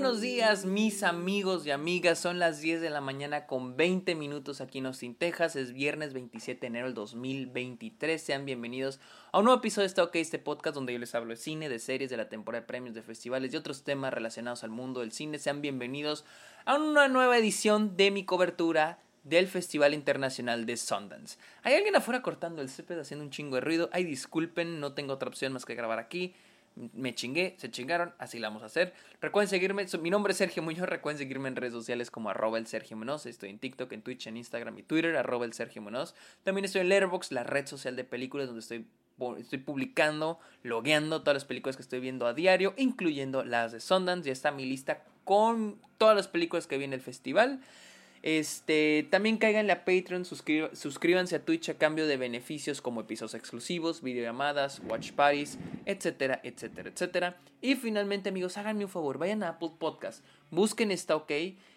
buenos días, mis amigos y amigas. Son las 10 de la mañana con 20 minutos aquí en Austin, Texas. Es viernes 27 de enero del 2023. Sean bienvenidos a un nuevo episodio de Está OK, este podcast donde yo les hablo de cine, de series, de la temporada de premios, de festivales y otros temas relacionados al mundo del cine. Sean bienvenidos a una nueva edición de mi cobertura del Festival Internacional de Sundance. Hay alguien afuera cortando el césped haciendo un chingo de ruido. Ay, disculpen, no tengo otra opción más que grabar aquí me chingué, se chingaron, así la vamos a hacer. Recuerden seguirme, mi nombre es Sergio Muñoz, recuerden seguirme en redes sociales como arroba el Sergio estoy en TikTok, en Twitch, en Instagram y Twitter, arroba el Sergio. También estoy en Letterboxd, la red social de películas donde estoy, estoy publicando, logueando todas las películas que estoy viendo a diario, incluyendo las de Sundance, ya está mi lista con todas las películas que viene el festival. Este, también cáiganle a Patreon, suscríbanse a Twitch a cambio de beneficios como episodios exclusivos, videollamadas, watch parties, etcétera, etcétera, etcétera. Y finalmente, amigos, háganme un favor, vayan a Apple Podcast, busquen Está OK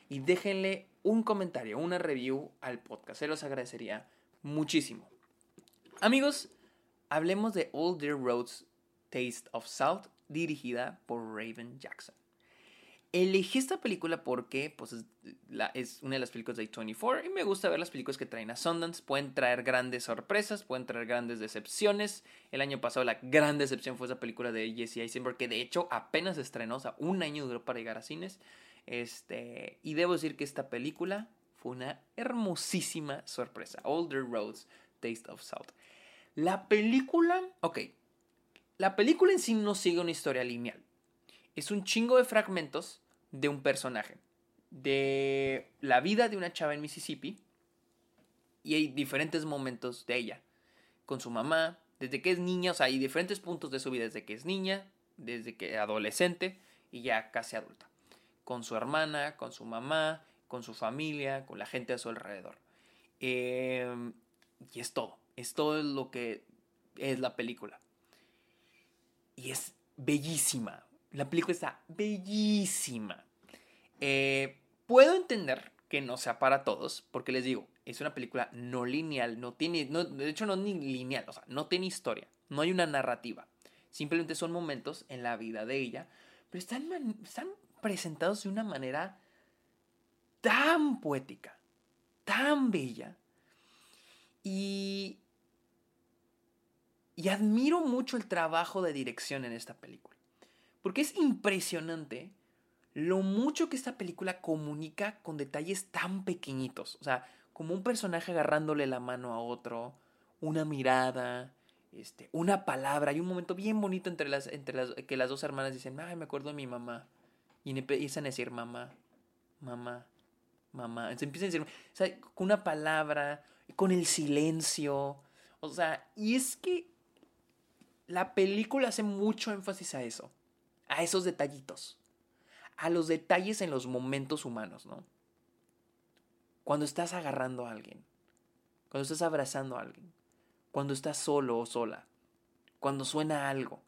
y déjenle un comentario, una review al podcast. Se los agradecería muchísimo. Amigos, hablemos de All Dear Roads Taste of South, dirigida por Raven Jackson. Elegí esta película porque pues, es, una de las películas de A24 y me gusta ver las películas que traen a Sundance. Pueden traer grandes sorpresas, pueden traer grandes decepciones. El año pasado la gran decepción fue esa película de Jesse Eisenberg que de hecho apenas estrenó, o sea, un año duró para llegar a cines. Este, y debo decir que esta película fue una hermosísima sorpresa. Older Roads, Taste of South. La película, ok, la película en sí no sigue una historia lineal. Es un chingo de fragmentos de un personaje, de la vida de una chava en Mississippi, y hay diferentes momentos de ella, con su mamá, desde que es niña, o sea, hay diferentes puntos de su vida, desde que es niña, desde que es adolescente y ya casi adulta, con su hermana, con su mamá, con su familia, con la gente a su alrededor. Em, y es todo, es todo lo que es la película. Y es bellísima, la película está bellísima. Eh, puedo entender que no sea para todos, porque les digo, es una película no lineal, no tiene, de hecho no ni lineal, o sea, no tiene historia, no hay una narrativa. Simplemente son momentos en la vida de ella, pero están, están presentados de una manera tan poética, tan bella. Y, y admiro mucho el trabajo de dirección en esta película. Porque es impresionante lo mucho que esta película comunica con detalles tan pequeñitos. O sea, como un personaje agarrándole la mano a otro, una mirada, este, una palabra. Hay un momento bien bonito entre las, entre las que las dos hermanas dicen, ay, me acuerdo de mi mamá. Y empiezan a decir mamá, mamá, mamá. Se empiezan a decir, o sea, con una palabra, con el silencio. O sea, y es que la película hace mucho énfasis a eso a esos detallitos, a los detalles en los momentos humanos, ¿no? Cuando estás agarrando a alguien, cuando estás abrazando a alguien, cuando estás solo o sola, cuando suena algo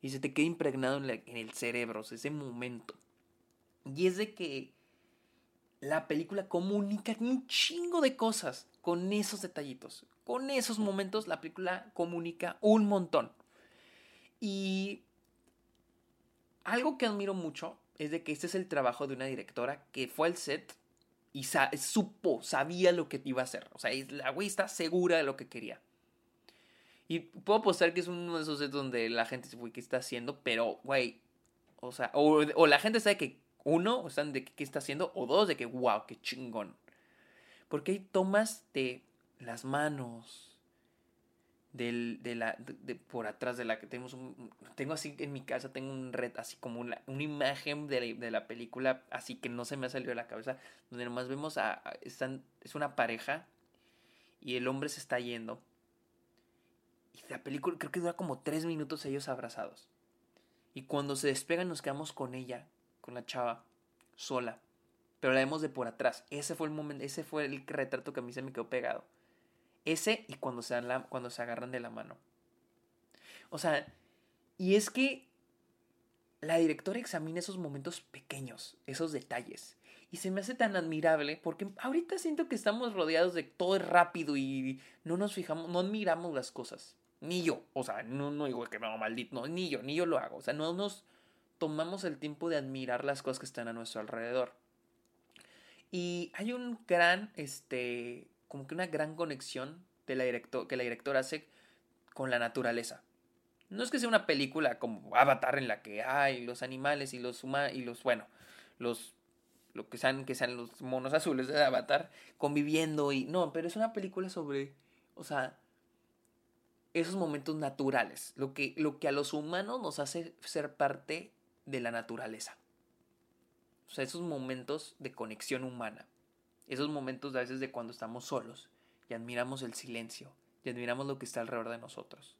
y se te queda impregnado en, el cerebro, ese momento. Y es de que la película comunica un chingo de cosas con esos detallitos. Con esos momentos la película comunica un montón. Y algo que admiro mucho es de que este es el trabajo de una directora que fue al set y supo, sabía lo que iba a hacer. O sea, la güey está segura de lo que quería. Y puedo apostar que es uno de esos sets donde la gente se fue, ¿qué está haciendo? Pero, güey, o sea, o, la gente sabe que uno, o están de qué está haciendo, o dos, de que, wow, qué chingón. Porque hay tomas de las manos, del, de la, de, por atrás de la que tenemos un, tengo así en mi casa, tengo un red, así como una, una imagen de la, de la, película, así que no se me ha salido de la cabeza, donde nomás vemos a, están, es una pareja y el hombre se está yendo. Y la película creo que dura como tres minutos ellos abrazados. Y cuando se despegan nos quedamos con ella, con la chava, sola. Pero la vemos de por atrás. Ese fue el momento, ese fue el retrato que a mí se me quedó pegado ese y cuando se, dan la, cuando se agarran de la mano. O sea, y es que la directora examina esos momentos pequeños, esos detalles. Y se me hace tan admirable porque ahorita siento que estamos rodeados de todo rápido y no nos fijamos, no admiramos las cosas. Ni yo, o sea, no, no digo que hago maldito, no, ni yo, ni yo lo hago. O sea, no nos tomamos el tiempo de admirar las cosas que están a nuestro alrededor. Y hay un gran, este, como que una gran conexión que la directora hace con la naturaleza. No es que sea una película como Avatar en la que hay los animales y los humanos y los, bueno, los lo que sean que sean los monos azules de Avatar conviviendo y no, pero es una película sobre, o sea, esos momentos naturales, lo que lo que a los humanos nos hace ser parte de la naturaleza. O sea, esos momentos de conexión humana, esos momentos a veces de cuando estamos solos y admiramos el silencio y admiramos lo que está alrededor de nosotros.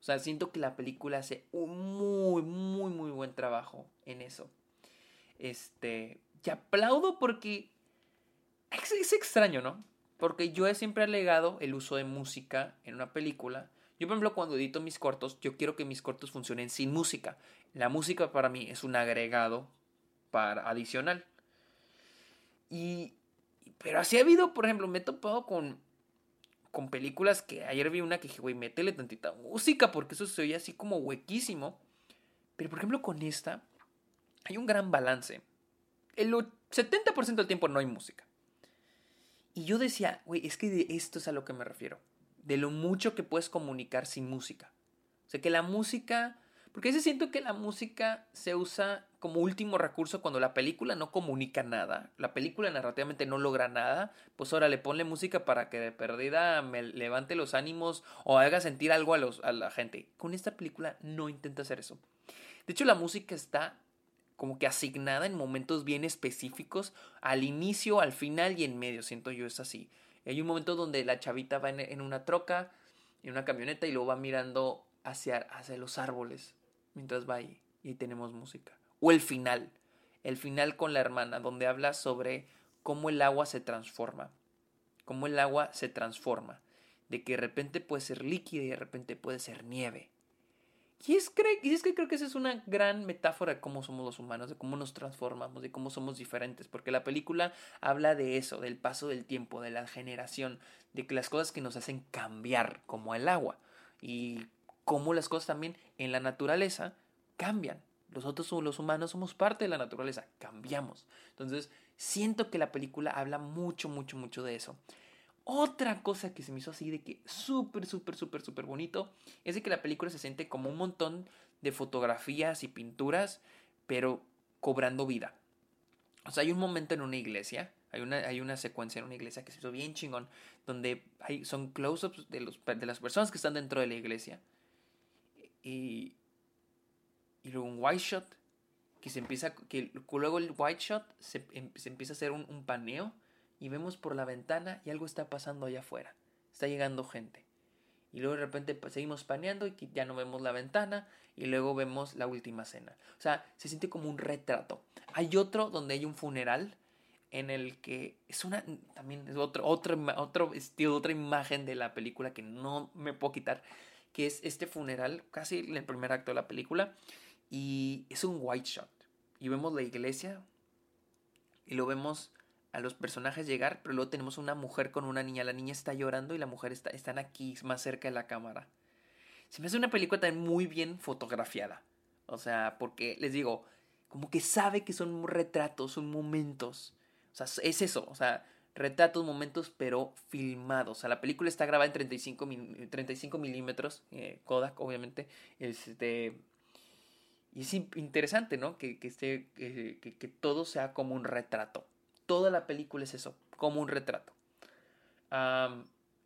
O sea, siento que la película hace un muy, muy, muy buen trabajo en eso. Este, y aplaudo porque es, extraño, ¿no? Porque yo he siempre alegado el uso de música en una película. Yo, por ejemplo, cuando edito mis cortos, yo quiero que mis cortos funcionen sin música. La música para mí es un agregado para adicional. Y, pero así ha habido, por ejemplo, me he topado con con películas que ayer vi una que dije, güey, métele tantita música porque eso se oye así como huequísimo. Pero por ejemplo con esta hay un gran balance. El 70% del tiempo no hay música. Y yo decía, güey, es que de esto es a lo que me refiero. De lo mucho que puedes comunicar sin música. O sea, que la música porque veces siento que la música se usa como último recurso cuando la película no comunica nada, la película narrativamente no logra nada, pues ahora le ponle música para que de perdida me levante los ánimos o haga sentir algo a, los, a la gente. Con esta película no intenta hacer eso. De hecho, la música está como que asignada en momentos bien específicos, al inicio, al final y en medio, siento yo es así. Hay un momento donde la chavita va en, una troca, en una camioneta y luego va mirando hacia, hacia los árboles mientras va ahí y tenemos música. O el final, el final con la hermana, donde habla sobre cómo el agua se transforma, cómo el agua se transforma, de que de repente puede ser líquida y de repente puede ser nieve. Y es, y es que creo que esa es una gran metáfora de cómo somos los humanos, de cómo nos transformamos, de cómo somos diferentes, porque la película habla de eso, del paso del tiempo, de la generación, de que las cosas que nos hacen cambiar, como el agua. Y cómo las cosas también en la naturaleza cambian. Nosotros los humanos somos parte de la naturaleza, cambiamos. Entonces, siento que la película habla mucho, mucho, mucho de eso. Otra cosa que se me hizo así de que súper, súper, súper, súper bonito es de que la película se siente como un montón de fotografías y pinturas, pero cobrando vida. O sea, hay un momento en una iglesia, hay una, hay una secuencia en una iglesia que se hizo bien chingón, donde hay, son close-ups de, de las personas que están dentro de la iglesia y, y luego un white shot que se empieza que luego el white shot se, em, se empieza a hacer un, un, paneo y vemos por la ventana y algo está pasando allá afuera. Está llegando gente. Y luego de repente pues, seguimos paneando y ya no vemos la ventana y luego vemos la última cena. O sea se siente como un retrato. Hay otro donde hay un funeral en el que es una también es otro otro otro estilo otra imagen de la película que no me puedo quitar que es este funeral, casi en el primer acto de la película, y es un white shot. Y vemos la iglesia y lo vemos a los personajes llegar, pero luego tenemos una mujer con una niña. La niña está llorando y la mujer está están aquí más cerca de la cámara. Se me hace una película también muy bien fotografiada. O sea, porque les digo, como que sabe que son retratos, son momentos. O sea, es eso. O sea, retratos, momentos, pero filmados. O sea, la película está grabada en 35, 35 milímetros, eh, Kodak, obviamente. Este, y es interesante, ¿no? Que, que, esté, que, todo sea como un retrato. Toda la película es eso, como un retrato.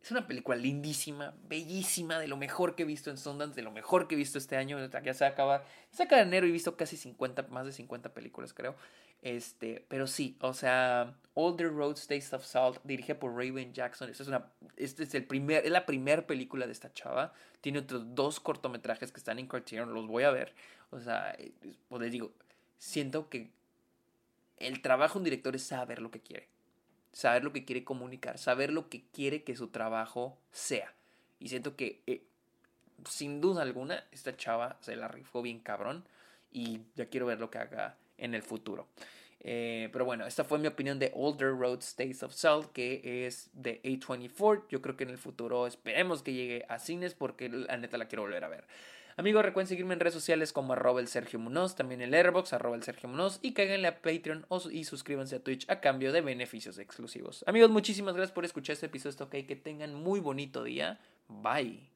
Es una película lindísima, bellísima, de lo mejor que he visto en Sundance, de lo mejor que he visto este año. Ya se acaba, se acaba enero y he visto casi 50, más de 50 películas, creo. Este, pero sí, o sea, All the Roads Taste of Salt, dirigida por Raven Jackson. Esta es una, este es el primer, es la primera película de esta chava. Tiene otros dos cortometrajes que están en Criterion, los voy a ver. O sea, pues les digo, siento que el trabajo de un director es saber lo que quiere saber lo que quiere comunicar, saber lo que quiere que su trabajo sea. Y siento que, eh, sin duda alguna, esta chava se la rifó bien cabrón y ya quiero ver lo que haga en el futuro. Eh, pero bueno, esta fue mi opinión de Older Road States of Salt, que es de A24. Yo creo que en el futuro esperemos que llegue a cines porque la neta la quiero volver a ver. Amigos, recuerden seguirme en redes sociales como arroba el Sergio Munoz, también el Airbox, arroba el Sergio Munoz y cáiganle a Patreon y suscríbanse a Twitch a cambio de beneficios exclusivos. Amigos, muchísimas gracias por escuchar este episodio. Ok, que tengan muy bonito día. Bye.